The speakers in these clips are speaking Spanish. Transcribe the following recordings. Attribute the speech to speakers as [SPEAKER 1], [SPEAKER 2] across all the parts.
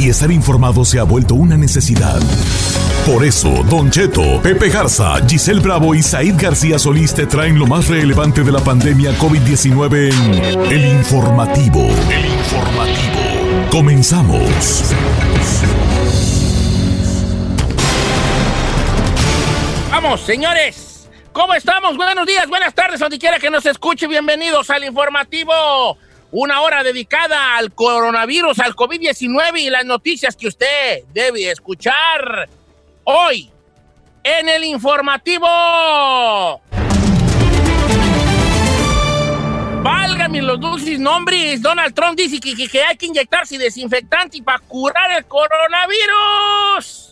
[SPEAKER 1] Y estar informado se ha vuelto una necesidad. Por eso, Don Cheto, Pepe Garza, Giselle Bravo y Said García Solís te traen lo más relevante de la pandemia COVID-19 en El Informativo. El Informativo. Comenzamos.
[SPEAKER 2] Vamos, señores. ¿Cómo estamos? Buenos días, buenas tardes, donde quiera que nos escuche. Bienvenidos al Informativo. Una hora dedicada al coronavirus, al COVID-19 y las noticias que usted debe escuchar hoy en el informativo. Válgame los dulces nombres. Donald Trump dice que, que, hay que inyectarse desinfectante para curar el coronavirus.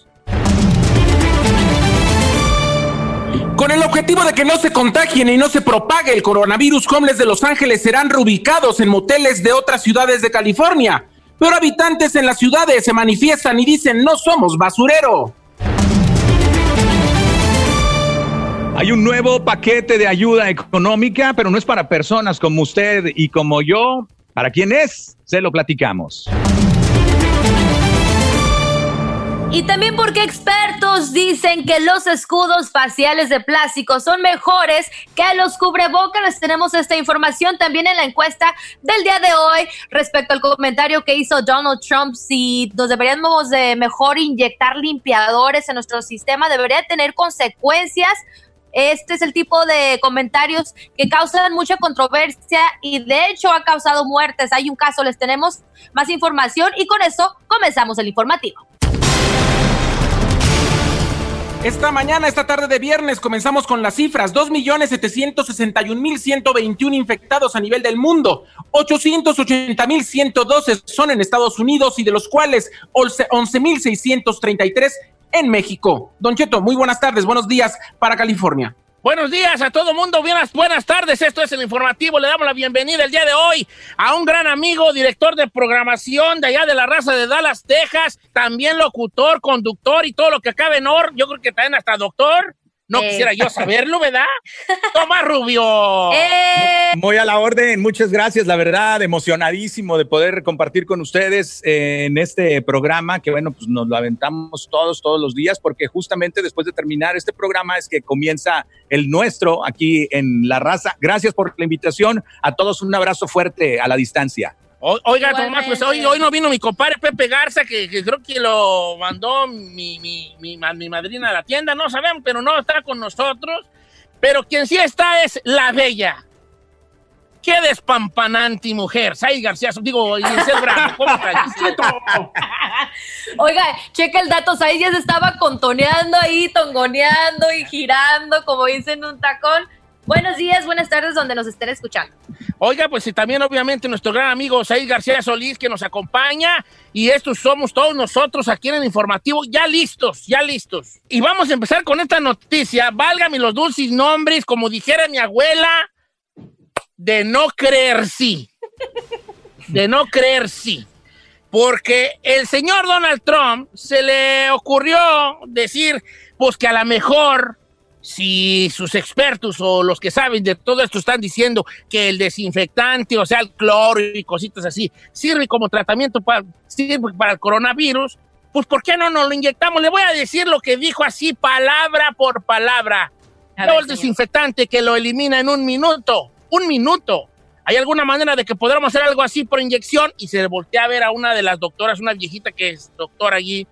[SPEAKER 3] Con el objetivo de que no se contagien y no se propague el coronavirus, homeless de Los Ángeles serán reubicados en moteles de otras ciudades de California. Pero habitantes en las ciudades se manifiestan y dicen no somos basurero.
[SPEAKER 4] Hay un nuevo paquete de ayuda económica, pero no es para personas como usted y como yo. ¿Para quién es? Se lo platicamos.
[SPEAKER 5] Y también porque expertos dicen que los escudos faciales de plástico son mejores que los cubrebocas. Tenemos esta información también en la encuesta del día de hoy respecto al comentario que hizo Donald Trump si nos deberíamos de mejor inyectar limpiadores en nuestro sistema, debería tener consecuencias. Este es el tipo de comentarios que causan mucha controversia y de hecho ha causado muertes. Hay un caso, les tenemos más información y con eso comenzamos el informativo.
[SPEAKER 3] Esta mañana, esta tarde de viernes, comenzamos con las cifras. 2.761.121 infectados a nivel del mundo. 880.112 son en Estados Unidos y de los cuales 11.633 en México. Don Cheto, muy buenas tardes, buenos días para California.
[SPEAKER 2] Buenos días a todo mundo, buenas, buenas tardes. Esto es el informativo. Le damos la bienvenida el día de hoy a un gran amigo, director de programación de allá de la raza de Dallas, Texas, también locutor, conductor y todo lo que acabe en or. Yo creo que también hasta doctor. No
[SPEAKER 5] Eh.
[SPEAKER 2] quisiera yo saberlo, ¿verdad? Tomás Rubio.
[SPEAKER 5] ¡Eh!
[SPEAKER 4] Muy a la orden, muchas gracias, la verdad, emocionadísimo de poder compartir con ustedes eh, en este programa, que bueno, pues nos lo aventamos todos, todos los días, porque justamente después de terminar este programa es que comienza el nuestro aquí en La Raza. Gracias por la invitación, a todos un abrazo fuerte a la distancia.
[SPEAKER 2] O- Oiga, Tomás, pues hoy,
[SPEAKER 5] Igualmente.
[SPEAKER 2] hoy no vino mi compadre Pepe Garza, que, que creo que lo mandó mi, mi, mi, mi madrina a la tienda, no sabemos, pero no está con nosotros. Pero quien sí está es la bella. Qué despampanante mujer. Sai García, digo, Giselle Bravo. ¿Cómo está?
[SPEAKER 5] Oiga, checa el dato, ahí ya se estaba contoneando ahí, tongoneando y girando, como dicen un tacón. Buenos días, buenas tardes, donde nos estén escuchando.
[SPEAKER 2] Oiga, pues y también obviamente nuestro gran amigo Said García Solís que nos acompaña y estos somos todos nosotros aquí en el informativo ya listos, ya listos. Y vamos a empezar con esta noticia, válgame los dulces nombres, como dijera mi abuela, de no creer sí. De no creer sí. Porque el señor Donald Trump se le ocurrió decir, pues que a lo mejor si sus expertos o los que saben de todo esto están diciendo que el desinfectante, o sea, el cloro y cositas así, sirve como tratamiento para, sirve para el coronavirus, pues ¿por qué no nos lo inyectamos? Le voy a decir lo que dijo así, palabra por palabra. el desinfectante que lo elimina en un minuto, un minuto. ¿Hay alguna manera de que podamos hacer algo así por inyección? Y se voltea a ver a una de las doctoras, una viejita que es doctora allí,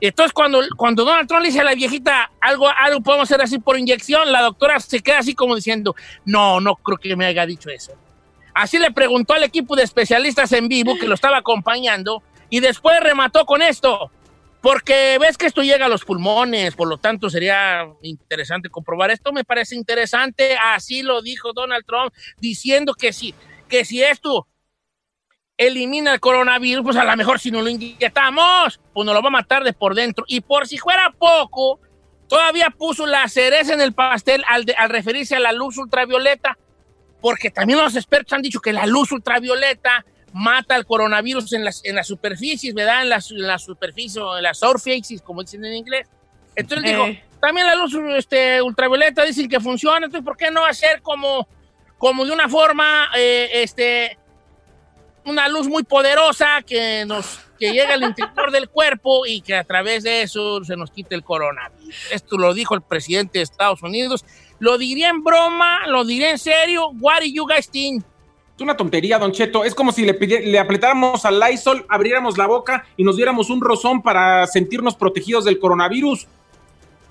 [SPEAKER 2] entonces, cuando, cuando Donald Trump le dice a la viejita algo, algo podemos hacer así por inyección, la doctora se queda así como diciendo, no, no creo que me haya dicho eso. Así le preguntó al equipo de especialistas en vivo que lo estaba acompañando y después remató con esto, porque ves que esto llega a los pulmones, por lo tanto sería interesante comprobar esto. Me parece interesante, así lo dijo Donald Trump, diciendo que sí, que si esto elimina el coronavirus, pues a lo mejor si no lo inyectamos, pues nos lo va a matar de por dentro. Y por si fuera poco, todavía puso la cereza en el pastel al, referirse a la luz ultravioleta, porque también los expertos han dicho que la luz ultravioleta mata el coronavirus en las, en las superficies, ¿verdad? En las, en la superficie, en las surfaces, como dicen en inglés. Entonces digo, eh. también la luz este, ultravioleta dicen que funciona, entonces ¿por qué no hacer como, como de una forma, eh, este una luz muy poderosa que nos que llega al interior del cuerpo y que a través de eso se nos quite el coronavirus. Esto lo dijo el presidente de Estados Unidos. Lo diría en broma, lo diría en serio. What do you guys think?
[SPEAKER 3] Es una tontería, Don Cheto. Es como si le, le apretáramos al Lysol, abriéramos la boca y nos diéramos un rozón para sentirnos protegidos del coronavirus.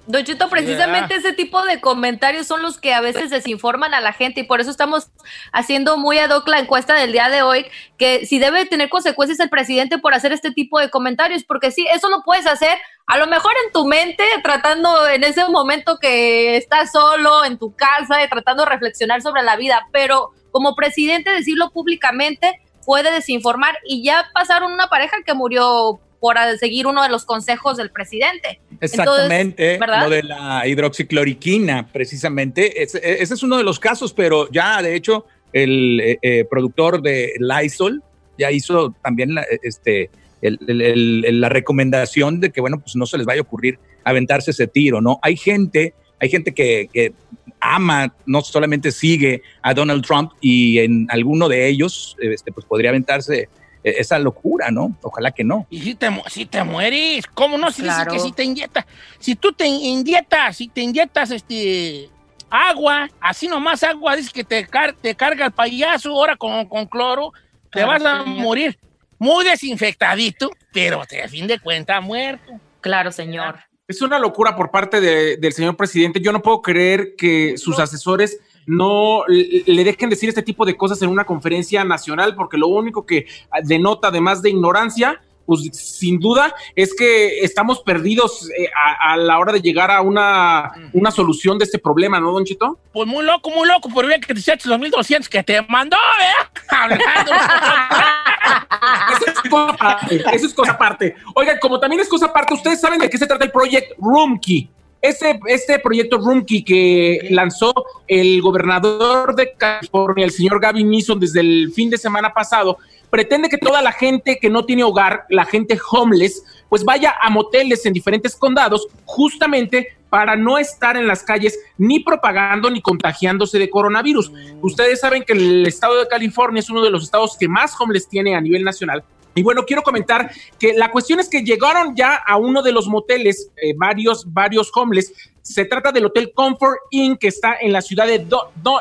[SPEAKER 5] Don Chito, precisamente ese tipo de comentarios son los que a veces desinforman a la gente y por eso estamos haciendo muy ad hoc la encuesta del día de hoy, que si debe tener consecuencias el presidente por hacer este tipo de comentarios, porque sí, eso lo puedes hacer a lo mejor en tu mente, tratando en ese momento que estás solo en tu casa, y tratando de reflexionar sobre la vida, pero como presidente decirlo públicamente puede desinformar y ya pasaron una pareja que murió por seguir uno de los consejos del presidente.
[SPEAKER 4] Exactamente, lo de la hidroxicloriquina, precisamente. Ese, es uno de los casos, pero ya de hecho el eh, eh, productor de Lysol ya hizo también la, este, la recomendación de que, bueno, pues no se les vaya a ocurrir aventarse ese tiro, ¿no? Hay gente, hay gente que, que ama, no solamente sigue a Donald Trump y en alguno de ellos, este, pues podría aventarse e-, esa locura, ¿no? Ojalá que no.
[SPEAKER 2] Y si te, si te mueres, ¿cómo no? Si que si te inyectas, si tú te inyectas, si te inyectas este agua, así nomás agua, dice que te, te carga el payaso, ahora con, con cloro, te vas a morir. Muy desinfectadito, pero a fin de cuentas muerto.
[SPEAKER 5] Claro, señor.
[SPEAKER 3] Es una locura por parte del señor presidente. Yo no puedo creer que sus asesores no le dejen decir este tipo de cosas en una conferencia nacional, porque lo único que denota, además de ignorancia, pues sin duda es que estamos perdidos eh, a, la hora de llegar a una, una, solución de este problema, ¿no, Don Chito?
[SPEAKER 2] Pues muy loco, muy loco, por bien que te eches los 1200 que te mandó, ¿eh? Hablando.
[SPEAKER 3] eso, es cosa aparte, eso es cosa aparte. Oigan, como también es cosa aparte, ustedes saben de qué se trata el Project Roomkey. Este, este proyecto Roomkey que lanzó el gobernador de California, el señor Gavin Newsom, desde el fin de semana pasado, pretende que toda la gente que no tiene hogar, la gente homeless, pues vaya a moteles en diferentes condados justamente para no estar en las calles ni propagando ni contagiándose de coronavirus. Mm. Ustedes saben que el estado de California es uno de los estados que más homeless tiene a nivel nacional y bueno, quiero comentar que la cuestión es que llegaron ya a uno de los moteles, eh, varios, varios homeless. Se trata del Hotel Comfort Inn que está en la ciudad de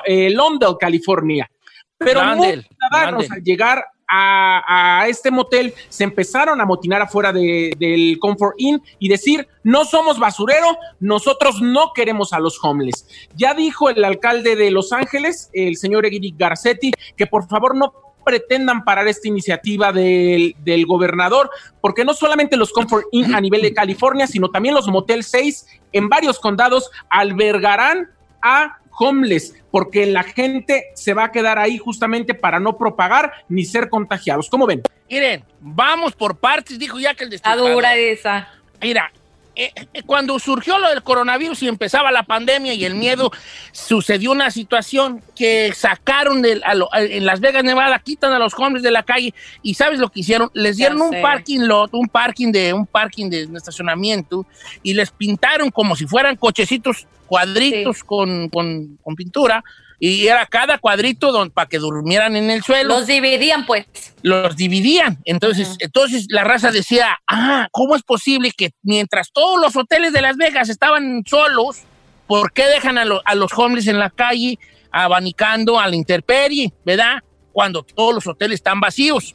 [SPEAKER 3] eh, London, California. Pero muchos ciudadanos al llegar a, este motel se empezaron a motinar afuera del Comfort Inn y decir, no somos basurero, nosotros no queremos a los homeless. Ya dijo el alcalde de Los Ángeles, el señor Egidi Garcetti, que por favor no pretendan parar esta iniciativa del, gobernador, porque no solamente los Comfort Inn a nivel de California, sino también los Motel 6 en varios condados albergarán a homeless, porque la gente se va a quedar ahí justamente para no propagar ni ser contagiados. ¿Cómo ven?
[SPEAKER 2] Miren, vamos por partes, dijo ya que el
[SPEAKER 5] destacado. dura esa.
[SPEAKER 2] Mira, eh, eh, cuando surgió lo del coronavirus y empezaba la pandemia y el miedo, sucedió una situación que sacaron de, en Las Vegas, Nevada, quitan a los hombres de la calle y ¿sabes lo que hicieron? Les dieron un parking lot, un parking de un parking de estacionamiento y les pintaron como si fueran cochecitos cuadritos con, con, con pintura y era cada cuadrito para que durmieran en el suelo.
[SPEAKER 5] Los dividían, pues.
[SPEAKER 2] Los dividían. Entonces, entonces la raza decía, ah, ¿cómo es posible que mientras todos los hoteles de Las Vegas estaban solos, ¿por qué dejan a, a los homeless en la calle abanicando a la intemperie, verdad? Cuando todos los hoteles están vacíos.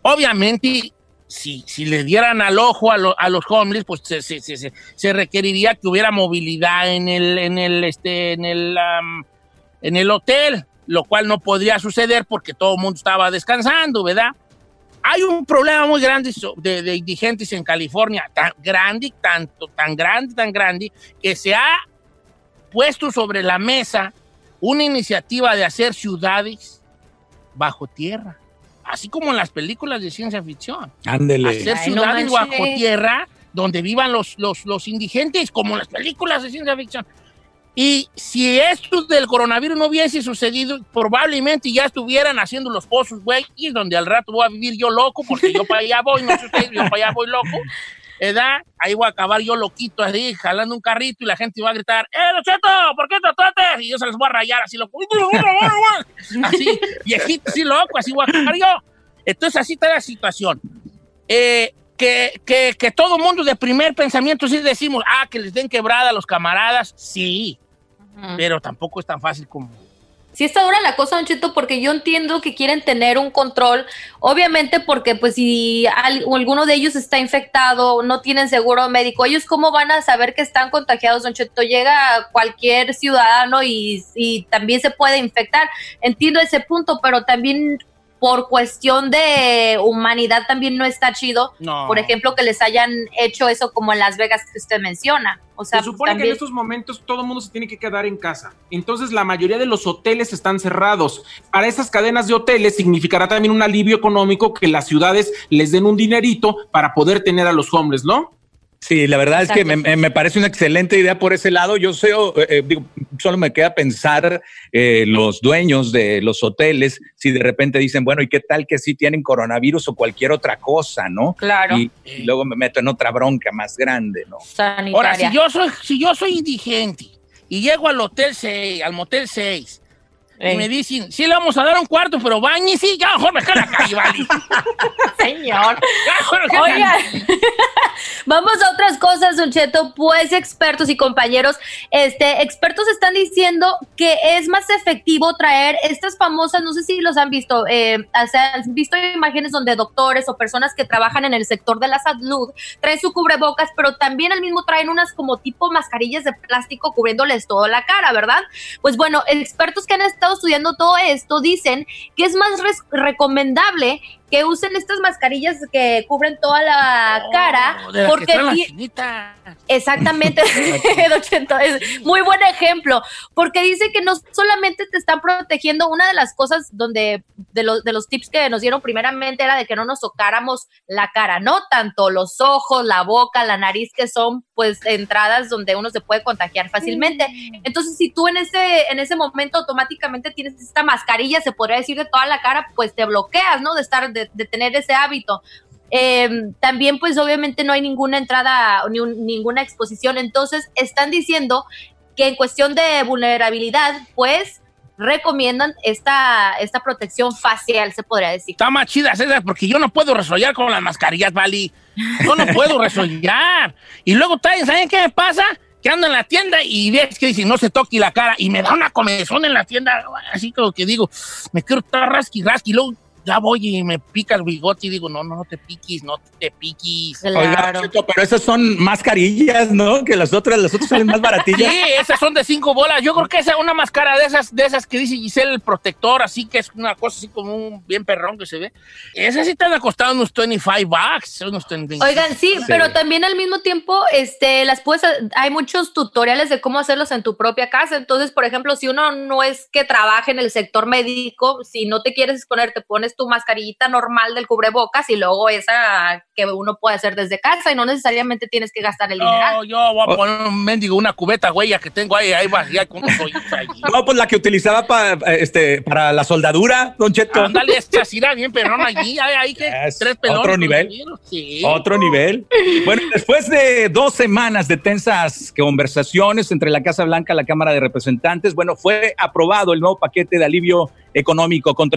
[SPEAKER 2] Obviamente, si, si le dieran al ojo a, a los homeless, pues se, se, se, se, requeriría que hubiera movilidad en el, en el, este, en el, en el hotel, lo cual no podría suceder porque todo el mundo estaba descansando, ¿verdad? Hay un problema muy grande de, indigentes en California, tan grande, tanto, tan grande, tan grande, que se ha puesto sobre la mesa una iniciativa de hacer ciudades bajo tierra, así como en las películas de ciencia ficción.
[SPEAKER 4] Ándele.
[SPEAKER 2] Hacer ciudades bajo tierra donde vivan los, los, los indigentes, como en las películas de ciencia ficción. Y si esto del coronavirus no hubiese sucedido, probablemente ya estuvieran haciendo los pozos, güey, y donde al rato voy a vivir yo loco, porque yo para allá voy, no sé ustedes, yo para allá voy loco. ¿Edad? Ahí voy a acabar yo loquito, así, jalando un carrito y la gente va a gritar, ¡Eh, Cheto, ¿por qué trataste? Y yo se les voy a rayar así loco. Así, viejito, así loco, así voy a acabar yo. Entonces así está la situación. Eh, que, que, que todo mundo de primer pensamiento sí decimos, ah, que les den quebrada a los camaradas, sí, pero tampoco es tan fácil como...
[SPEAKER 5] Sí está dura la cosa, Don Cheto, porque yo entiendo que quieren tener un control, obviamente porque pues si alguno de ellos está infectado, no tienen seguro médico, ellos cómo van a saber que están contagiados, Don Cheto, llega cualquier ciudadano y, y también se puede infectar, entiendo ese punto, pero también por cuestión de humanidad también no está chido. Por ejemplo, que les hayan hecho eso como en Las Vegas que usted menciona. O sea,
[SPEAKER 3] se supone que en estos momentos todo el mundo se tiene que quedar en casa. Entonces la mayoría de los hoteles están cerrados. Para esas cadenas de hoteles significará también un alivio económico que las ciudades les den un dinerito para poder tener a los hombres, ¿no?
[SPEAKER 4] Sí, la verdad es que me, parece una excelente idea por ese lado. Yo sé, eh, eh, digo, solo me queda pensar eh, los dueños de los hoteles, si de repente dicen, bueno, ¿y qué tal que sí tienen coronavirus o cualquier otra cosa, no?
[SPEAKER 5] Claro.
[SPEAKER 4] Y, luego me meto en otra bronca más grande, ¿no?
[SPEAKER 2] Ahora, si yo soy, si yo soy indigente y llego al hotel 6, al motel 6, y me dicen, sí le vamos a dar un cuarto, pero sí, ya mejor me la calle, vale.
[SPEAKER 5] Señor. Oigan, vamos a otras cosas, Don Cheto. Pues expertos y compañeros, este, expertos están diciendo que es más efectivo traer estas famosas, no sé si los han visto, eh, han visto imágenes donde doctores o personas que trabajan en el sector de la salud traen su cubrebocas, pero también al mismo traen unas como tipo mascarillas de plástico cubriéndoles toda la cara, ¿verdad? Pues bueno, expertos que han estado estudiando todo esto dicen que es más recomendable que usen estas mascarillas que cubren toda la oh, cara. porque Exactamente, es muy buen ejemplo, porque dice que no solamente te están protegiendo, una de las cosas donde de los, de los tips que nos dieron primeramente era de que no nos tocáramos la cara, ¿no? Tanto los ojos, la boca, la nariz, que son pues entradas donde uno se puede contagiar fácilmente. Mm. Entonces, si tú en ese, en ese momento automáticamente tienes esta mascarilla, se podría decir de toda la cara, pues te bloqueas, ¿no? De estar, de, tener ese hábito. Em, también pues obviamente no hay ninguna entrada ni ninguna exposición, entonces están diciendo que en cuestión de vulnerabilidad pues recomiendan esta, esta protección facial, se podría decir.
[SPEAKER 2] Está más chida César, porque yo no puedo resollar con las mascarillas, Vali. Yo no puedo resollar. Y luego, ¿saben qué me pasa? Que ando en la tienda y ves que dice no se toque la cara y me da una comezón en la tienda, así como que digo, me quiero estar rasqui, rasqui, luego ya voy y me pica el bigote y digo, no, no, no te piquis, no te piquis.
[SPEAKER 4] Claro. pero esas son mascarillas, ¿no? Que las otras, las otras salen más baratillas.
[SPEAKER 2] Sí, esas son de cinco bolas. Yo creo que esa una máscara de esas, de esas que dice Giselle el protector, así que es una cosa así como un bien perrón que se ve. Esas sí te han costado unos 25 bucks, unos
[SPEAKER 5] Oigan, sí, pero también al mismo tiempo, este, las puedes, hay muchos tutoriales de cómo hacerlos en tu propia casa. Entonces, por ejemplo, si uno no es que trabaje en el sector médico, si no te quieres exponer, te pones tu mascarillita normal del cubrebocas y luego esa que uno puede hacer desde casa y no necesariamente tienes que gastar el dinero.
[SPEAKER 2] No, yo voy a poner un mendigo, una cubeta huella que tengo ahí, ahí va, ya con.
[SPEAKER 4] No, pues la que utilizaba para, este, para la soldadura, Don Cheto.
[SPEAKER 2] Ándale, esta era bien perrón allí, ahí, que
[SPEAKER 4] Es
[SPEAKER 2] tres pelones.
[SPEAKER 4] otro nivel.
[SPEAKER 2] Sí.
[SPEAKER 4] Otro nivel. Bueno, después de dos semanas de tensas conversaciones entre la Casa Blanca y la Cámara de Representantes, bueno, fue aprobado el nuevo paquete de alivio económico con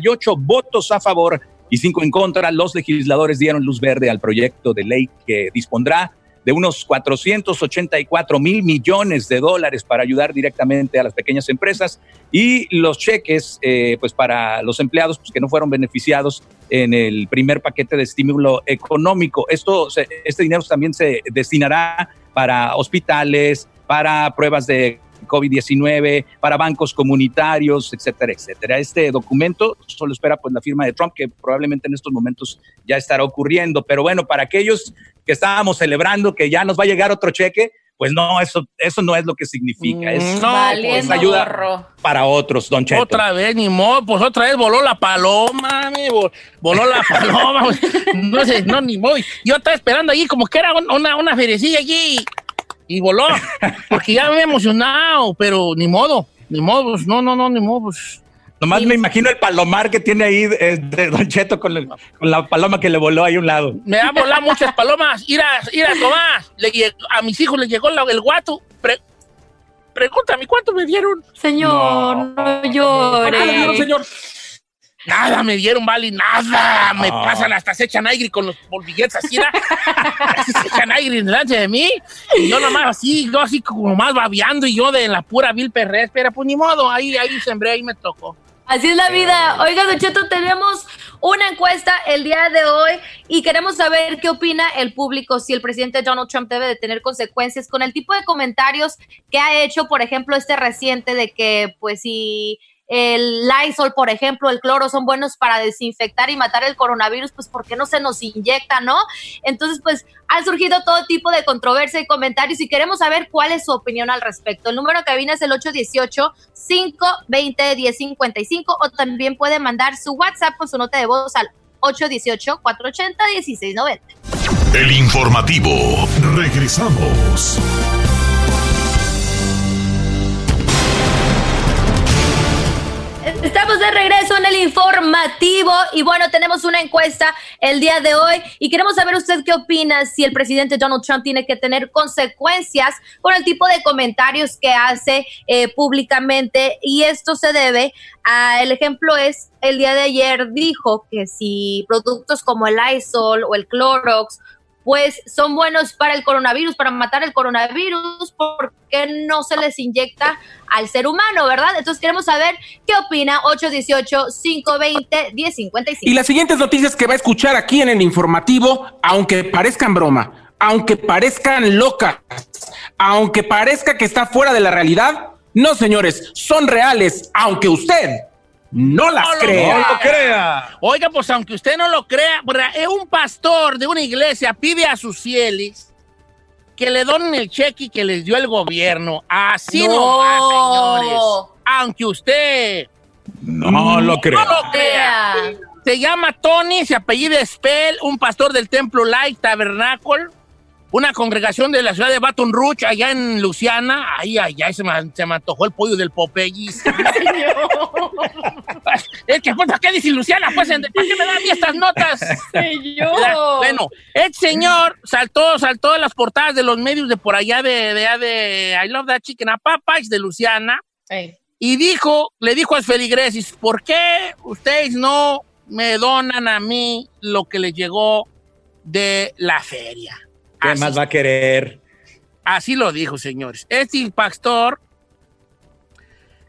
[SPEAKER 4] 388 votos a favor y cinco en contra. Los legisladores dieron luz verde al proyecto de ley que dispondrá de unos 484 mil millones de dólares para ayudar directamente a las pequeñas empresas y los cheques eh, pues para los empleados pues, que no fueron beneficiados en el primer paquete de estímulo económico. Esto, este dinero también se destinará para hospitales, para pruebas de COVID-19, para bancos comunitarios, etcétera, etcétera. Este documento solo espera pues la firma de Trump, que probablemente en estos momentos ya estará ocurriendo. Pero bueno, para aquellos que estábamos celebrando que ya nos va a llegar otro cheque, pues no, eso, eso no es lo que significa. Es,
[SPEAKER 2] Mm, no,
[SPEAKER 5] Valiendo
[SPEAKER 4] pues, ayuda
[SPEAKER 5] gorro.
[SPEAKER 4] para otros, Don Cheto.
[SPEAKER 2] Otra vez, ni modo, pues otra vez voló la paloma, voló la paloma, güey. no sé, no, ni modo. Yo estaba esperando allí como que era un- una, una ferecilla allí y voló, porque ya me había emocionado, pero ni modo, ni modo, pues, no, no, no, ni modo, pues.
[SPEAKER 4] Nomás me imagino el palomar que tiene ahí eh, de Don Cheto con, el- con la paloma que le voló ahí a un lado.
[SPEAKER 2] Me han volado muchas palomas. Ir a, ir a Tomás, le a mis hijos les llegó la- el guato. Pre- pregúntame, ¿cuánto me dieron?
[SPEAKER 5] Señor, no, llore.
[SPEAKER 2] señor. Nada me dieron, vale, nada. Me
[SPEAKER 4] Ah.
[SPEAKER 2] pasan hasta se echan aire con los billetes así, se echan aire delante de mí. Y yo nomás así, yo así como más babeando y yo de la pura vil perrés. Pero pues ni modo, ahí, ahí sembré, ahí me tocó.
[SPEAKER 5] Así es la vida. Oiga, Don Cheto, tenemos una encuesta el día de hoy y queremos saber qué opina el público si el presidente Donald Trump debe de tener consecuencias con el tipo de comentarios que ha hecho, por ejemplo, este reciente de que, pues, si el Lysol, por ejemplo, el cloro son buenos para desinfectar y matar el coronavirus, pues ¿por qué no se nos inyecta, no? Entonces, pues han surgido todo tipo de controversia y comentarios y queremos saber cuál es su opinión al respecto. El número que viene es el 818-520-1055 o también puede mandar su WhatsApp con su nota de voz al 818-480-1690.
[SPEAKER 1] El informativo. Regresamos.
[SPEAKER 5] Estamos de regreso en el informativo y bueno, tenemos una encuesta el día de hoy y queremos saber usted qué opina si el presidente Donald Trump tiene que tener consecuencias por el tipo de comentarios que hace eh, públicamente y esto se debe a, el ejemplo es, el día de ayer dijo que si productos como el Lysol o el Clorox pues son buenos para el coronavirus, para matar el coronavirus, porque no se les inyecta al ser humano, ¿verdad? Entonces queremos saber qué opina 818-520-1055.
[SPEAKER 3] Y las siguientes noticias que va a escuchar aquí en el informativo, aunque parezcan broma, aunque parezcan locas, aunque parezca que está fuera de la realidad, no señores, son reales, aunque usted no las
[SPEAKER 2] No lo
[SPEAKER 3] crea.
[SPEAKER 4] No lo crea.
[SPEAKER 2] Oiga, pues aunque usted no lo crea, ¿verdad? es un pastor de una iglesia pide a sus fieles que le donen el cheque y que les dio el gobierno. Así
[SPEAKER 5] No.
[SPEAKER 2] nomás, señores. Aunque usted
[SPEAKER 4] No lo creo.
[SPEAKER 2] no lo crea. Se llama Tony, se apellida Spell, un pastor del templo Light Tabernacle, una congregación de la ciudad de Baton Rouge, allá en Luciana. Ay, ay, ay, se me, se me antojó el pollo del Popeyes. es que, pues, ¿para qué dice Luciana? Pues, ¿para qué me dan a mí estas notas? ¿Verdad? Bueno, el señor saltó, saltó de las portadas de los medios de por allá de, de, de I Love That Chicken a Popeyes de Luciana y dijo, le dijo a Feligresis, ¿por qué ustedes no me donan a mí lo que les llegó de la feria?
[SPEAKER 4] ¿Qué
[SPEAKER 2] Así,
[SPEAKER 4] más va a querer?
[SPEAKER 2] así lo dijo, señores. Este pastor,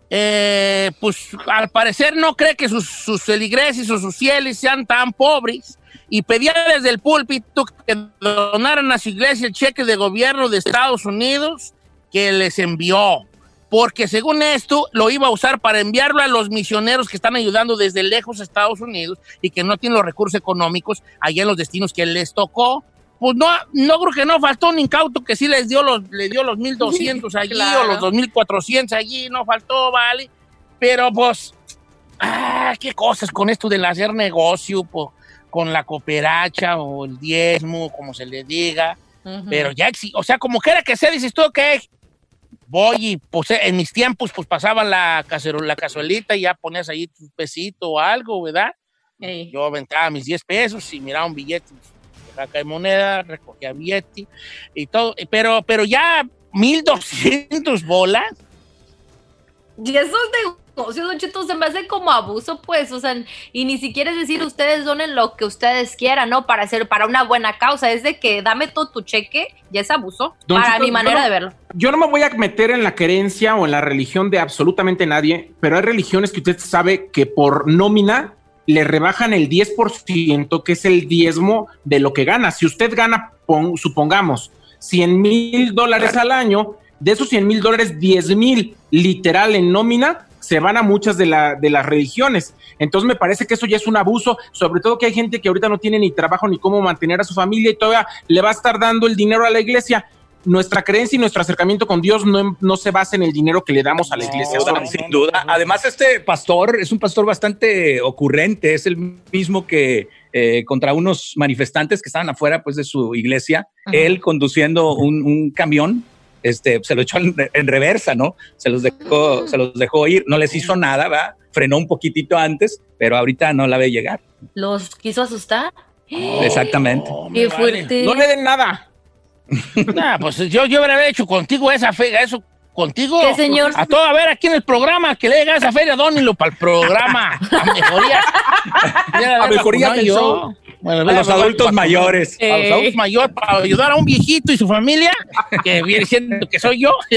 [SPEAKER 2] eh, pues al parecer no cree que sus, sus feligreses o sus fieles sean tan pobres y pedía desde el púlpito que donaran a su iglesia el cheque de gobierno de Estados Unidos que les envió. Porque según esto, lo iba a usar para enviarlo a los misioneros que están ayudando desde lejos a Estados Unidos y que no tienen los recursos económicos allá en los destinos que les tocó. Pues no, no creo que no faltó un incauto que sí les dio los, le dio los 1200 allí
[SPEAKER 5] Claro.
[SPEAKER 2] o los 2400 allí, no faltó, vale. Pero pues, ah, qué cosas con esto del hacer negocio con la cooperacha o el diezmo, como se le diga. Pero ya, o sea, como quiera que sea, dices tú, ok, voy y pues, en mis tiempos pues pasaban la, cacerola, la cazuelita y ya ponías ahí tu pesito o algo, ¿verdad? Yo aventaba mis 10 pesos y miraba un billete acá de moneda, recogía billete y todo, pero, pero ya 1200 bolas.
[SPEAKER 5] Y eso negocios, Don Cheto, se me hace como abuso, pues, o sea, y ni siquiera es decir ustedes donen lo que ustedes quieran, ¿no? Para hacer, para una buena causa, es de que dame todo tu cheque, ya es abuso, para mi manera de verlo.
[SPEAKER 3] Yo no me voy a meter en la creencia o en la religión de absolutamente nadie, pero hay religiones que usted sabe que por nómina le rebajan el 10%, que es el diezmo de lo que gana. Si usted gana, supongamos, 100 mil dólares al año, de esos 100 mil dólares, 10 mil literal en nómina, se van a muchas de, la, de las religiones. Entonces me parece que eso ya es un abuso, sobre todo que hay gente que ahorita no tiene ni trabajo ni cómo mantener a su familia y todavía le va a estar dando el dinero a la iglesia. Nuestra creencia y nuestro acercamiento con Dios no, no se basa en el dinero que le damos a la iglesia.
[SPEAKER 4] sin duda. Además, este pastor es un pastor bastante ocurrente, es el mismo que eh, contra unos manifestantes que estaban afuera pues, de su iglesia, él conduciendo un, un camión este, se lo echó en, reversa, ¿no? Se los dejó, se los dejó ir, no les hizo nada, ¿va? Frenó un poquitito antes, pero ahorita no la ve llegar.
[SPEAKER 5] ¿Los quiso asustar?
[SPEAKER 4] Exactamente.
[SPEAKER 5] Qué fuerte.
[SPEAKER 3] No le den nada.
[SPEAKER 2] Nah, pues yo, yo hubiera hecho contigo esa fe, eso contigo.
[SPEAKER 5] ¿Qué, señor?
[SPEAKER 2] A todo a ver aquí en el programa, que le llega esa feria, dónilo para el programa. A mejoría.
[SPEAKER 4] a mejoría yo. Bueno, a los adultos mayores.
[SPEAKER 2] A los adultos mayores, para ayudar a un viejito y su familia, que viene siendo que soy yo.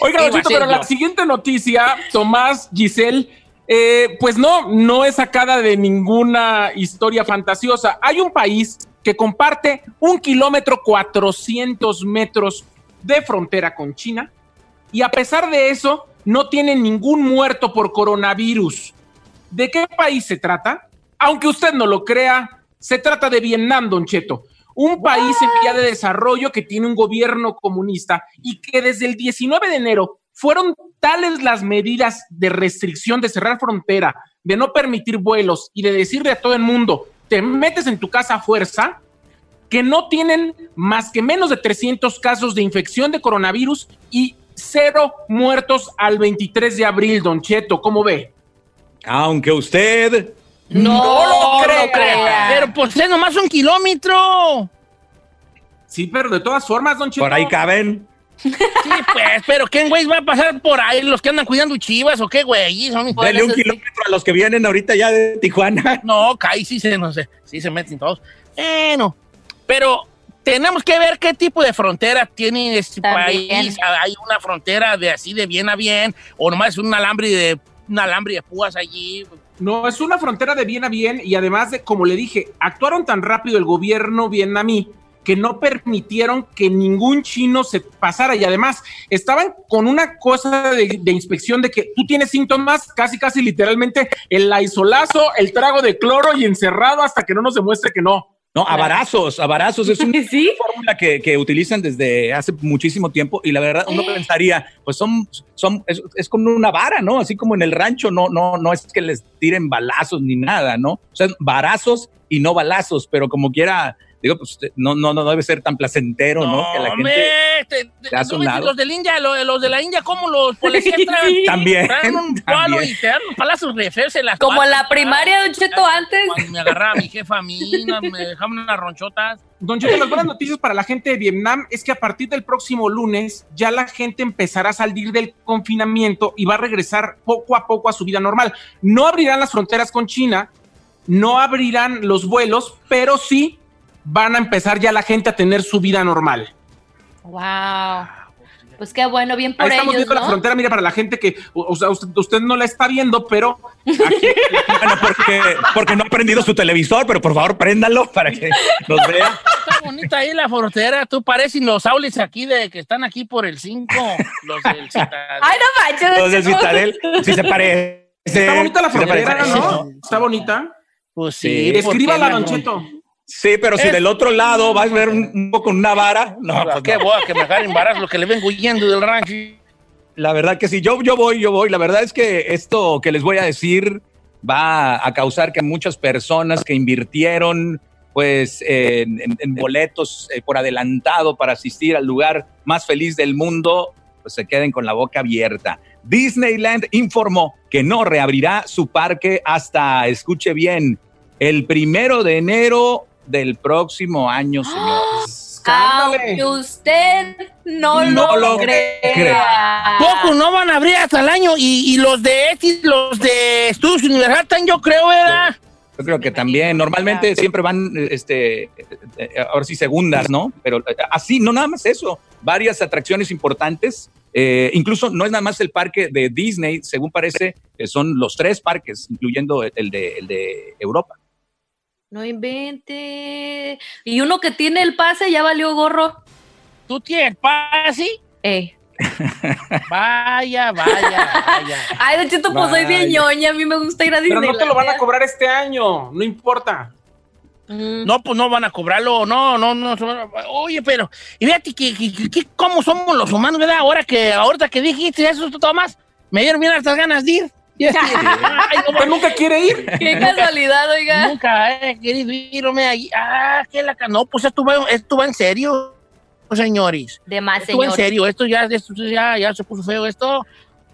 [SPEAKER 3] Oiga, pero la siguiente noticia, Tomás, Giselle, eh, pues no, no es sacada de ninguna historia fantasiosa. Hay un país que comparte un kilómetro 400 metros de frontera con China y a pesar de eso no tiene ningún muerto por coronavirus. ¿De qué país se trata? Aunque usted no lo crea, se trata de Vietnam, Don Cheto, un país en vía de desarrollo que tiene un gobierno comunista y que desde el 19 de enero fueron tales las medidas de restricción, de cerrar frontera, de no permitir vuelos y de decirle a todo el mundo, te metes en tu casa a fuerza, que no tienen más que menos de 300 casos de infección de coronavirus y cero muertos al 23 de abril, Don Cheto, ¿cómo ve?
[SPEAKER 4] Aunque usted
[SPEAKER 2] no, lo, crea. Pero pues es nomás un kilómetro.
[SPEAKER 3] Sí, pero de todas formas, Don Cheto.
[SPEAKER 4] Por ahí caben.
[SPEAKER 2] Sí, pues, pero ¿qué güey va a pasar por ahí? ¿Los que andan cuidando chivas o qué güey?
[SPEAKER 4] Dale un kilómetro a los que vienen ahorita ya de Tijuana.
[SPEAKER 2] No, caí sí se, no sé, sí se meten todos. Bueno, pero tenemos que ver qué tipo de frontera tiene este país. Hay una frontera de así de bien a bien, o nomás un alambre de un alambre de púas allí.
[SPEAKER 3] No, es una frontera de bien a bien y además de, como le dije, actuaron tan rápido el gobierno vietnamí que no permitieron que ningún chino se pasara y además estaban con una cosa de, de, inspección de que tú tienes síntomas, casi casi literalmente el aisolazo, el trago de cloro y encerrado hasta que no nos demuestre que no.
[SPEAKER 4] No, abarazos, abarazos es una fórmula que, que, utilizan desde hace muchísimo tiempo y la verdad uno pensaría, pues son, son es, como una vara, ¿no? Así como en el rancho, no, no, no es que les tiren balazos ni nada, ¿no? O sea, varazos y no balazos, pero como quiera, digo, pues no, no, no debe ser tan placentero, ¿no?
[SPEAKER 2] que la gente los del India, los, de la India, ¿cómo los policías traen?
[SPEAKER 4] también.
[SPEAKER 2] Traen un palo y te dan palazos de las
[SPEAKER 5] Como la primaria, Don Cheto, antes.
[SPEAKER 2] Cuando me agarraba mi jefa a mí, me dejaban unas ronchotas.
[SPEAKER 3] Don Cheto, las buenas noticias para la gente de Vietnam es que a partir del próximo lunes ya la gente empezará a salir del confinamiento y va a regresar poco a poco a su vida normal. No abrirán las fronteras con China, no abrirán los vuelos, pero sí van a empezar ya la gente a tener su vida normal.
[SPEAKER 5] Wow. Pues qué bueno, bien por
[SPEAKER 3] Ahí estamos viendo la frontera, mira, para la gente que, o sea, usted, no la está viendo, pero
[SPEAKER 4] aquí, bueno, porque, porque no ha prendido su televisor, pero por favor préndalo para que nos vea.
[SPEAKER 2] Está bonita ahí la frontera, tú pareces los aulis aquí de que están aquí por el 5, los del Citadel.
[SPEAKER 5] Ay, no manches.
[SPEAKER 4] Los del Citadel, sí se parece.
[SPEAKER 3] Está bonita la frontera, ¿no? Está bonita.
[SPEAKER 2] Pues sí.
[SPEAKER 3] Escríbala, Don Cheto.
[SPEAKER 4] Sí, pero si del otro lado vas a ver un, poco una vara, no,
[SPEAKER 2] pues qué boa que me agarren varas lo que le vengo huyendo del rancho.
[SPEAKER 4] La verdad que sí, yo, yo voy, yo voy. La verdad es que esto que les voy a decir va a causar que muchas personas que invirtieron pues en, boletos eh, por adelantado para asistir al lugar más feliz del mundo, pues se queden con la boca abierta. Disneyland informó que no reabrirá su parque hasta, escuche bien, el primero de enero del próximo año, señores.
[SPEAKER 5] Aunque usted no, lo, crea.
[SPEAKER 2] Poco no van a abrir hasta el año y, los de los de Estudios Universal, yo creo, ¿verdad?
[SPEAKER 4] Yo creo que también, normalmente siempre van, este, ahora sí, segundas, ¿no? Pero eh, así, no nada más eso, varias atracciones importantes, eh, incluso no es nada más el parque de Disney, según parece, son los tres parques, incluyendo el de, el de Europa.
[SPEAKER 5] No invente. Y uno que tiene el pase ya valió gorro.
[SPEAKER 2] ¿Tú tienes el pase?
[SPEAKER 5] Eh.
[SPEAKER 2] Vaya, vaya, vaya.
[SPEAKER 5] Ay, de hecho, pues soy bien ñoña, a mí me gusta ir a Disney.
[SPEAKER 3] Pero no te lo van a cobrar este año, no importa.
[SPEAKER 2] Mm. No, pues no van a cobrarlo, no, no, no. Oye, pero, y fíjate que, que, cómo somos los humanos, ¿verdad? Ahora que, ahorita que dijiste eso, Tomás, me dieron bien estas ganas de ir.
[SPEAKER 3] Ay, nunca quiere ir?
[SPEAKER 5] Qué casualidad, oiga.
[SPEAKER 2] Nunca he querido irme ahí. Ah, qué la... No, pues esto va, esto va en serio señores.
[SPEAKER 5] De más,
[SPEAKER 2] en serio, esto ya, esto ya, ya se puso feo esto.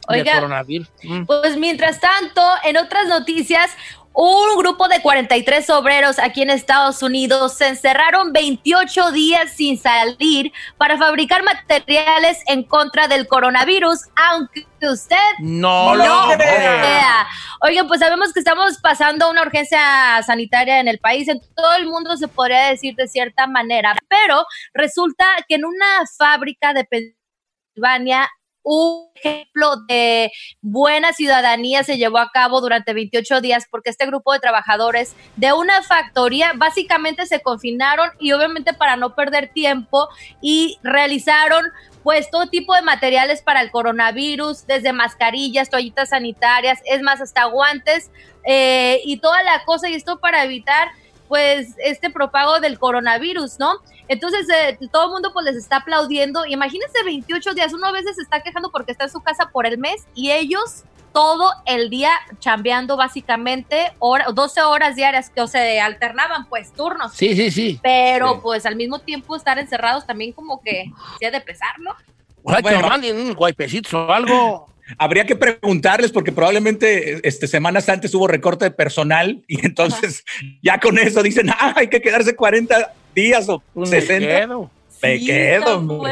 [SPEAKER 5] Oiga, mm. pues mientras tanto, en otras noticias, un grupo de 43 obreros aquí en Estados Unidos se encerraron 28 días sin salir para fabricar materiales en contra del coronavirus, aunque usted
[SPEAKER 2] no, lo crea.
[SPEAKER 5] Oigan, pues sabemos que estamos pasando una urgencia sanitaria en el país, en todo el mundo se podría decir de cierta manera, pero resulta que en una fábrica de Pensilvania un ejemplo de buena ciudadanía se llevó a cabo durante 28 días porque este grupo de trabajadores de una factoría básicamente se confinaron y obviamente para no perder tiempo y realizaron pues todo tipo de materiales para el coronavirus, desde mascarillas, toallitas sanitarias, es más, hasta guantes eh, y toda la cosa y esto para evitar pues este propago del coronavirus, ¿no? Entonces eh, todo el mundo pues les está aplaudiendo. Imagínense 28 días, uno a veces se está quejando porque está en su casa por el mes y ellos todo el día chambeando básicamente 12 horas diarias que o se alternaban pues turnos.
[SPEAKER 2] Sí, sí, sí.
[SPEAKER 5] Pero pues al mismo tiempo estar encerrados también como que se ha de pesar, ¿no?
[SPEAKER 2] Bueno, manden un guaypecito o algo.
[SPEAKER 4] Habría que preguntarles porque probablemente este, semanas antes hubo recorte de personal y entonces ya con eso dicen, ah, hay que quedarse 40 días o 60. Me quedo.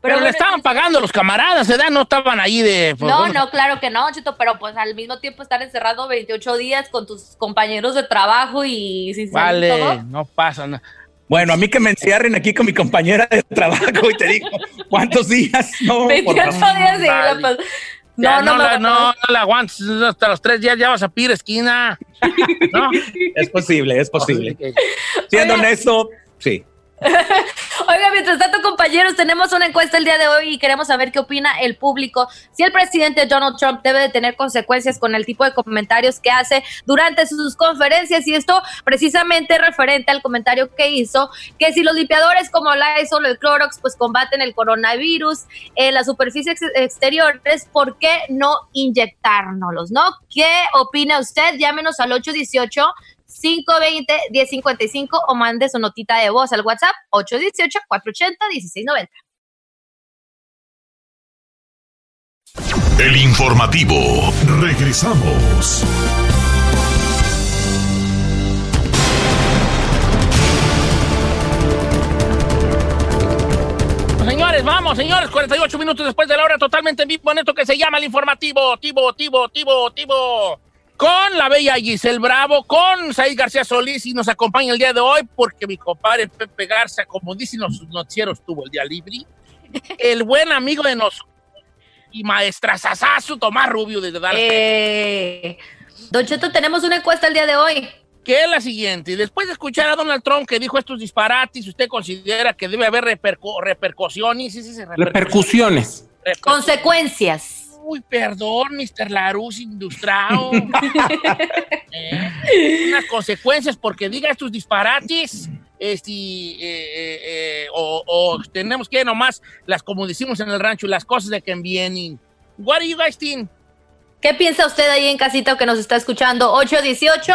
[SPEAKER 2] Pero, le estaban pagando los camaradas, ¿verdad? No estaban ahí de...
[SPEAKER 5] Pues, no, no, claro que no, Chito, pero pues al mismo tiempo estar encerrado 28 días con tus compañeros de trabajo y sin
[SPEAKER 2] Vale, no pasa nada.
[SPEAKER 4] Bueno, a mí que me encierren aquí con mi compañera de trabajo y te digo, ¿cuántos días?
[SPEAKER 5] No, 28 días,
[SPEAKER 2] no, no, no, no, la aguantes. Hasta los tres días ya vas a pedir esquina. ¿No?
[SPEAKER 4] Es posible, es posible. Siendo honesto, sí.
[SPEAKER 5] Oiga, mientras tanto, compañeros, tenemos una encuesta el día de hoy y queremos saber qué opina el público. Si el presidente Donald Trump debe de tener consecuencias con el tipo de comentarios que hace durante sus conferencias y esto precisamente referente al comentario que hizo, que si los limpiadores como Lysol o el Clorox pues combaten el coronavirus en las superficies exteriores, ¿por qué no inyectárnoslos, no? ¿Qué opina usted? Llámenos al 818 520-1055 o mande su notita de voz al WhatsApp 818-480-1690.
[SPEAKER 1] El informativo. Regresamos.
[SPEAKER 2] Señores, vamos, señores, 48 minutos después de la hora, totalmente en vivo en esto que se llama el informativo. Tivo, tivo, tivo, tivo con la bella Giselle Bravo, con Said García Solís y nos acompaña el día de hoy porque mi compadre Pepe Garza, como dicen los noticieros, tuvo el día libre. El buen amigo de nosotros y maestra Sasasu Tomás Rubio de Dallas.
[SPEAKER 5] Eh, don Cheto, tenemos una encuesta el día de hoy.
[SPEAKER 2] Que es la siguiente. Después de escuchar a Donald Trump que dijo estos disparates, ¿usted considera que debe haber repercusiones?
[SPEAKER 3] repercusiones.
[SPEAKER 5] Consecuencias.
[SPEAKER 2] Uy, perdón, Mr. Larus Industrao. ¿Eh? Unas consecuencias porque diga estos disparates. Este, eh, eh, o, tenemos que nomás, las como decimos en el rancho, las cosas de que vienen. What do you guys think?
[SPEAKER 5] ¿Qué piensa usted ahí en casita o que nos está escuchando? 818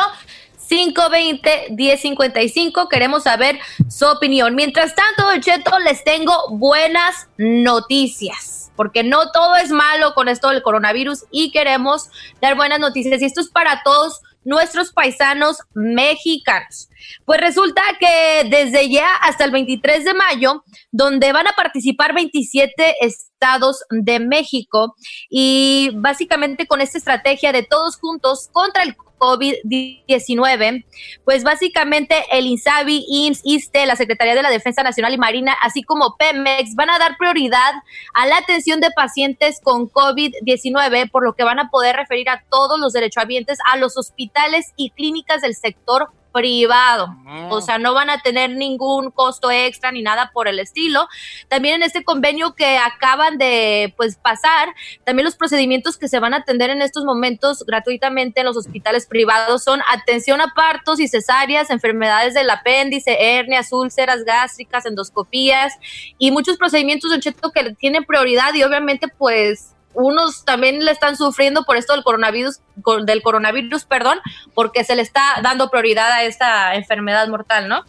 [SPEAKER 5] 520-1055. Queremos saber su opinión. Mientras tanto, Cheto, les tengo buenas noticias. Porque no todo es malo con esto del coronavirus y queremos dar buenas noticias. Y esto es para todos nuestros paisanos mexicanos. Pues resulta que desde ya hasta el 23 de mayo, donde van a participar 27 estados de México y básicamente con esta estrategia de todos juntos contra el COVID-19, pues básicamente el INSABI, IMSS, ISTE, la Secretaría de la Defensa Nacional y Marina, así como Pemex, van a dar prioridad a la atención de pacientes con COVID-19, por lo que van a poder referir a todos los derechohabientes a los hospitales y clínicas del sector privado. O sea, no van a tener ningún costo extra ni nada por el estilo. También en este convenio que acaban de pues pasar, también los procedimientos que se van a atender en estos momentos gratuitamente en los hospitales privados son atención a partos y cesáreas, enfermedades del apéndice, hernias, úlceras gástricas, endoscopías y muchos procedimientos, Don Cheto, que tienen prioridad y obviamente pues unos también le están sufriendo por esto del coronavirus, del coronavirus, perdón, porque se le está dando prioridad a esta enfermedad mortal, ¿no?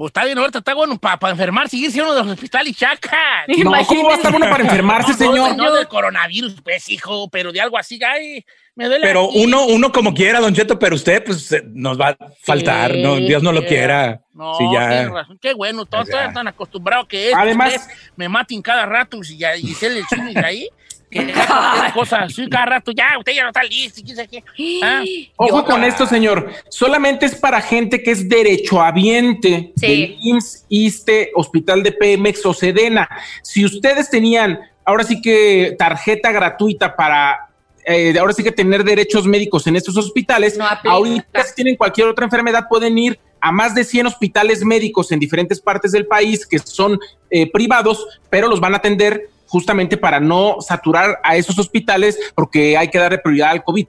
[SPEAKER 2] Pues está bien, ahorita está bueno para enfermar, seguir siendo de los hospitales, chaca.
[SPEAKER 4] No, ¿cómo va a estar bueno para enfermarse, señor?
[SPEAKER 2] No, del coronavirus, pues, hijo, pero de algo así, ay, me duele.
[SPEAKER 4] Pero uno, uno como quiera, Don Cheto, pero usted, pues, nos va a faltar, ¿no? Dios no lo quiera.
[SPEAKER 2] No, sí, ya. razón. Qué bueno, todos están tan acostumbrados que es. Además, me maten cada rato y, ya, y se le ahí que cosas así cada rato, ya, usted ya no está listo,
[SPEAKER 4] ¿Ah? Ojo con esto, señor. Solamente es para gente que es derechohabiente sí. del IMSS, ISTE, Hospital de PMX o Sedena. Si ustedes tenían, ahora sí que tarjeta gratuita para eh, ahora sí que tener derechos médicos en estos hospitales, ahorita si tienen cualquier otra enfermedad pueden ir a más de 100 hospitales médicos en diferentes partes del país que son eh, privados, pero los van a atender justamente para no saturar a esos hospitales porque hay que darle prioridad al COVID.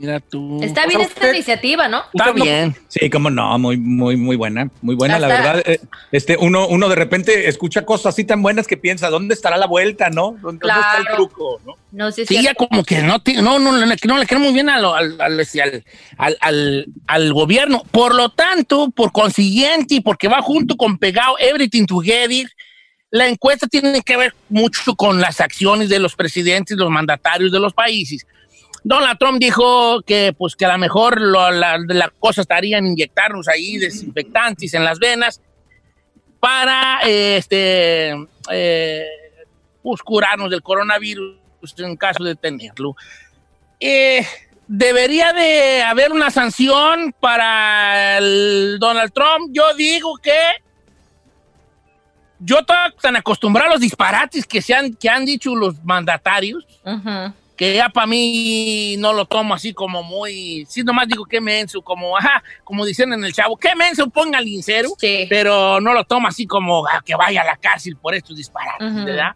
[SPEAKER 2] Mira tú.
[SPEAKER 5] Está bien esta iniciativa, ¿no?
[SPEAKER 2] Está bien.
[SPEAKER 4] Sí, como no, muy, muy, muy buena, muy buena, la verdad. Eh, este, uno, uno de repente escucha cosas así tan buenas que piensa, ¿dónde estará la vuelta, no? ¿Dónde, está el truco, no?
[SPEAKER 2] no sí, sí, ya como que no, no, no, no, no le queda muy bien al, al, al, al, gobierno. Por lo tanto, por consiguiente, y porque va junto con pegado Everything Together, la encuesta tiene que ver mucho con las acciones de los presidentes, los mandatarios de los países Donald Trump dijo que, pues, que a lo mejor la, cosa estaría en inyectarnos ahí desinfectantes en las venas para este, eh, pues, curarnos del coronavirus en caso de tenerlo. Eh, debería de haber una sanción para el Donald Trump. Yo digo que yo estoy tan acostumbrado a los disparates que, se han, que han dicho los mandatarios que ya para mí no lo tomo así como muy, sí, nomás digo que menso, como, ajá, como dicen en el chavo, que menso, ponga el lincero, pero no lo tomo así como ah, que vaya a la cárcel por estos disparates, ¿verdad?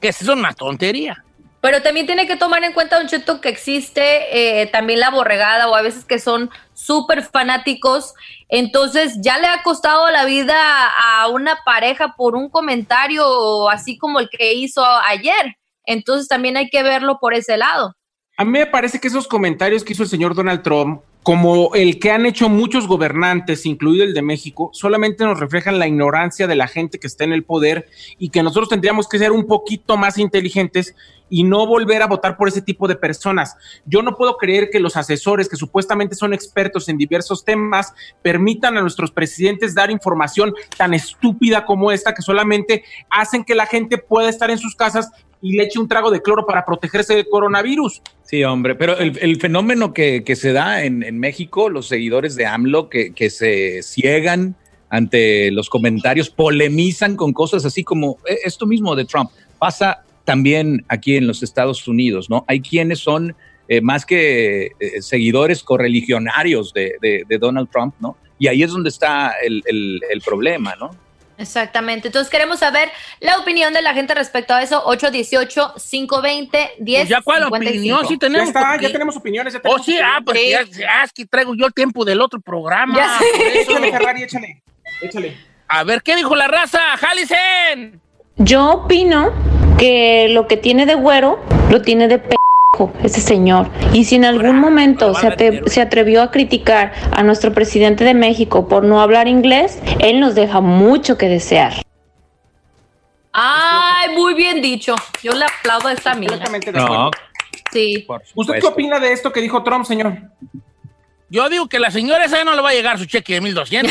[SPEAKER 2] Que eso es una tontería.
[SPEAKER 5] Pero también tiene que tomar en cuenta, Don Cheto, que existe eh, también la borregada o a veces que son súper fanáticos. Entonces ya le ha costado la vida a una pareja por un comentario así como el que hizo ayer. Entonces también hay que verlo por ese lado.
[SPEAKER 4] A mí me parece que esos comentarios que hizo el señor Donald Trump, como el que han hecho muchos gobernantes, incluido el de México, solamente nos reflejan la ignorancia de la gente que está en el poder y que nosotros tendríamos que ser un poquito más inteligentes y no volver a votar por ese tipo de personas. Yo no puedo creer que los asesores, que supuestamente son expertos en diversos temas, permitan a nuestros presidentes dar información tan estúpida como esta, que solamente hacen que la gente pueda estar en sus casas y le eche un trago de cloro para protegerse del coronavirus. Sí, hombre, pero el, fenómeno que, se da en, México, los seguidores de AMLO que, que se ciegan ante los comentarios, polemizan con cosas así como eh, esto mismo de Trump. Pasa también aquí en los Estados Unidos, ¿no? Hay quienes son eh, más que eh, seguidores correligionarios de, de, Donald Trump, ¿no? Y ahí es donde está el, el problema, ¿no?
[SPEAKER 5] Exactamente. Entonces queremos saber la opinión de la gente respecto a eso. 818-520-10. Pues
[SPEAKER 2] ya cuál opinión, sí tenemos.
[SPEAKER 4] Ya, está, ya tenemos opiniones. Ya tenemos
[SPEAKER 2] oh, sí, ah, pues Ya, ah, es que traigo yo el tiempo del otro programa.
[SPEAKER 4] Ya Échale, Ferrari, échale. Échale.
[SPEAKER 2] A ver, ¿qué dijo la raza? ¡Jalisen!
[SPEAKER 6] Yo opino que lo que tiene de güero lo tiene de p ese señor. Y si en algún momento se, atrevió a criticar a nuestro presidente de México por no hablar inglés, él nos deja mucho que desear.
[SPEAKER 5] Ay, muy bien dicho. Yo le aplaudo a esta amiga.
[SPEAKER 4] No,
[SPEAKER 5] Sí.
[SPEAKER 3] ¿Usted qué opina de esto que dijo Trump, señor?
[SPEAKER 2] Yo digo que la señora esa no le va a llegar su cheque de 1200.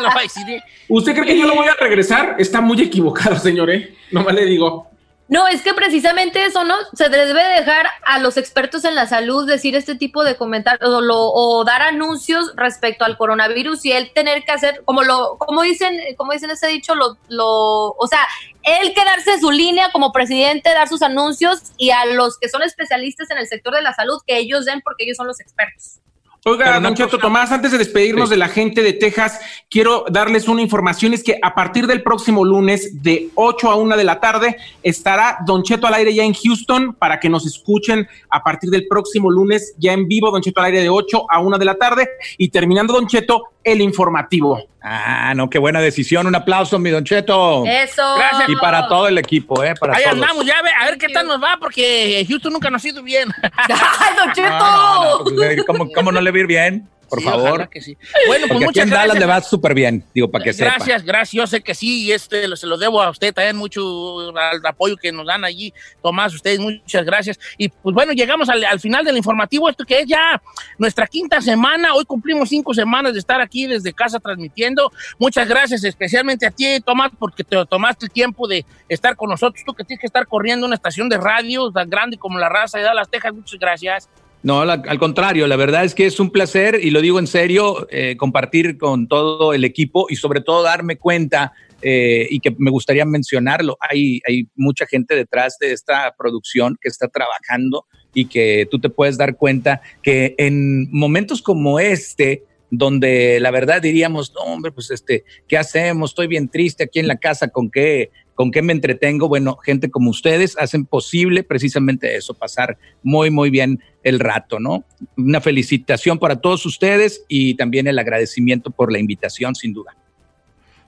[SPEAKER 2] Lo va a decir, ¿eh?
[SPEAKER 3] ¿Usted cree que yo lo voy a regresar? Está muy equivocado, señor, ¿eh? Nomás le digo.
[SPEAKER 5] No, es que precisamente eso, ¿no? Se debe dejar a los expertos en la salud decir este tipo de comentarios o, o dar anuncios respecto al coronavirus y él tener que hacer, como lo, como dicen, como dicen ese dicho, lo, lo, o sea, él quedarse en su línea como presidente, dar sus anuncios y a los que son especialistas en el sector de la salud que ellos den porque ellos son los expertos.
[SPEAKER 3] Oiga, don Cheto Tomás, antes de despedirnos
[SPEAKER 4] Sí.
[SPEAKER 3] de la gente de Texas, quiero darles una información, es que a partir del próximo lunes, de 8 a 1 de la tarde, estará Don Cheto al aire ya en Houston, para que nos escuchen a partir del próximo lunes, ya en vivo, Don Cheto al aire de 8 a 1 de la tarde, y terminando Don Cheto, el informativo.
[SPEAKER 4] Ah, no, qué buena decisión. Un aplauso, mi Don Cheto.
[SPEAKER 5] Eso.
[SPEAKER 2] Gracias.
[SPEAKER 4] Y para todo el equipo, ¿eh? Para
[SPEAKER 2] Ahí
[SPEAKER 4] todos.
[SPEAKER 2] andamos, ya ve, a ver qué tal nos va, porque Houston nunca nos ha ido bien.
[SPEAKER 5] ¡Ay, Don Cheto!
[SPEAKER 4] No, no, no, pues, ¿cómo, cómo no le va a ir bien? Por
[SPEAKER 2] Sí,
[SPEAKER 4] favor.
[SPEAKER 2] que sí. Bueno, pues
[SPEAKER 4] Porque aquí
[SPEAKER 2] muchas
[SPEAKER 4] en Dallas le va súper bien, digo, para que sepa.
[SPEAKER 2] Gracias, gracias. Yo sé que sí, y este se lo debo a usted también mucho al apoyo que nos dan allí. Tomás, ustedes, muchas gracias. Y pues bueno, llegamos al, al final del informativo, esto que es ya nuestra quinta semana. Hoy cumplimos cinco semanas de estar aquí desde casa transmitiendo. Muchas gracias, especialmente a ti, Tomás, porque te tomaste el tiempo de estar con nosotros. Tú que tienes que estar corriendo una estación de radio tan grande como la raza de Dallas, Texas. Muchas gracias.
[SPEAKER 4] No, la- al contrario, la verdad es que es un placer, y lo digo en serio, eh, compartir con todo el equipo y sobre todo darme cuenta, eh, y que me gustaría mencionarlo, hay, mucha gente detrás de esta producción que está trabajando y que tú te puedes dar cuenta que en momentos como este, donde la verdad diríamos, no, hombre, pues este, ¿qué hacemos? Estoy bien triste aquí en la casa, ¿con qué, con qué me entretengo? Bueno, gente como ustedes hacen posible precisamente eso, pasar muy, muy bien el rato, ¿no? Una felicitación para todos ustedes y también el agradecimiento por la invitación, sin duda.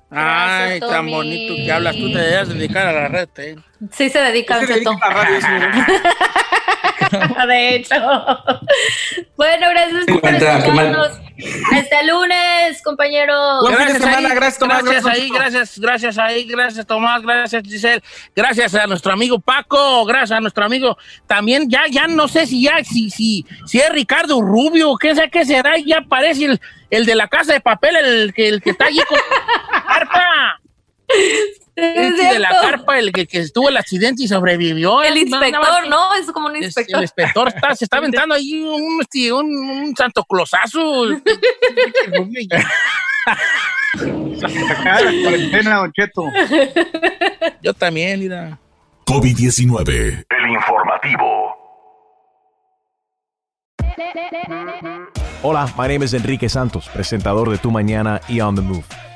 [SPEAKER 2] Ay, tan
[SPEAKER 5] Tommy.
[SPEAKER 2] bonito que hablas. Tú te debes dedicar a la red, ¿eh?
[SPEAKER 5] Sí se dedica,
[SPEAKER 3] a la radio.
[SPEAKER 5] De hecho. Bueno, gracias por escucharnos. Hasta el lunes, compañeros.
[SPEAKER 3] Buen fin de
[SPEAKER 2] Gracias, ahí,
[SPEAKER 3] gracias, Tomás,
[SPEAKER 2] Gracias,
[SPEAKER 3] gracias,
[SPEAKER 2] ahí, gracias, gracias ahí, gracias Tomás, gracias Giselle, gracias a nuestro amigo Paco, gracias a nuestro amigo también, ya, ya no sé si ya, si, si, si es Ricardo Rubio, qué sé qué será, ya parece el, el de la casa de papel, el que, el que está allí con.
[SPEAKER 5] Es
[SPEAKER 2] Este de la carpa, el que, que estuvo el accidente y sobrevivió.
[SPEAKER 5] El inspector, ¿no? Es como un
[SPEAKER 2] es-
[SPEAKER 5] inspector.
[SPEAKER 2] el inspector está, se está aventando ahí un, un, un santo closazo.
[SPEAKER 7] cuarentena, Don Cheto.
[SPEAKER 2] Yo también, mira.
[SPEAKER 1] COVID-19.
[SPEAKER 8] El informativo.
[SPEAKER 9] Hola, my name is Enrique Santos, presentador de Tu Mañana y On the Move.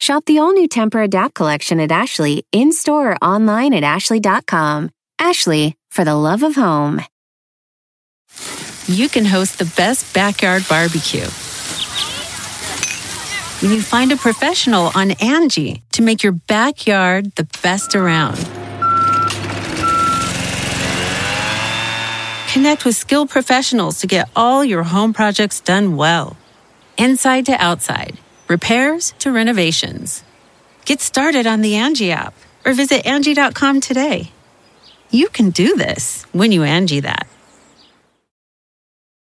[SPEAKER 10] Shop the all new Temper Adapt collection at Ashley in store or online at ashley.com. Ashley, for the love of home.
[SPEAKER 11] You can host the best backyard barbecue. When you find a professional on Angie to make your backyard the best around. Connect with skilled professionals to get all your home projects done well. Inside to outside, repairs to renovations. Get started on the Angie app or visit Angie.com today. You can do this when you Angie that.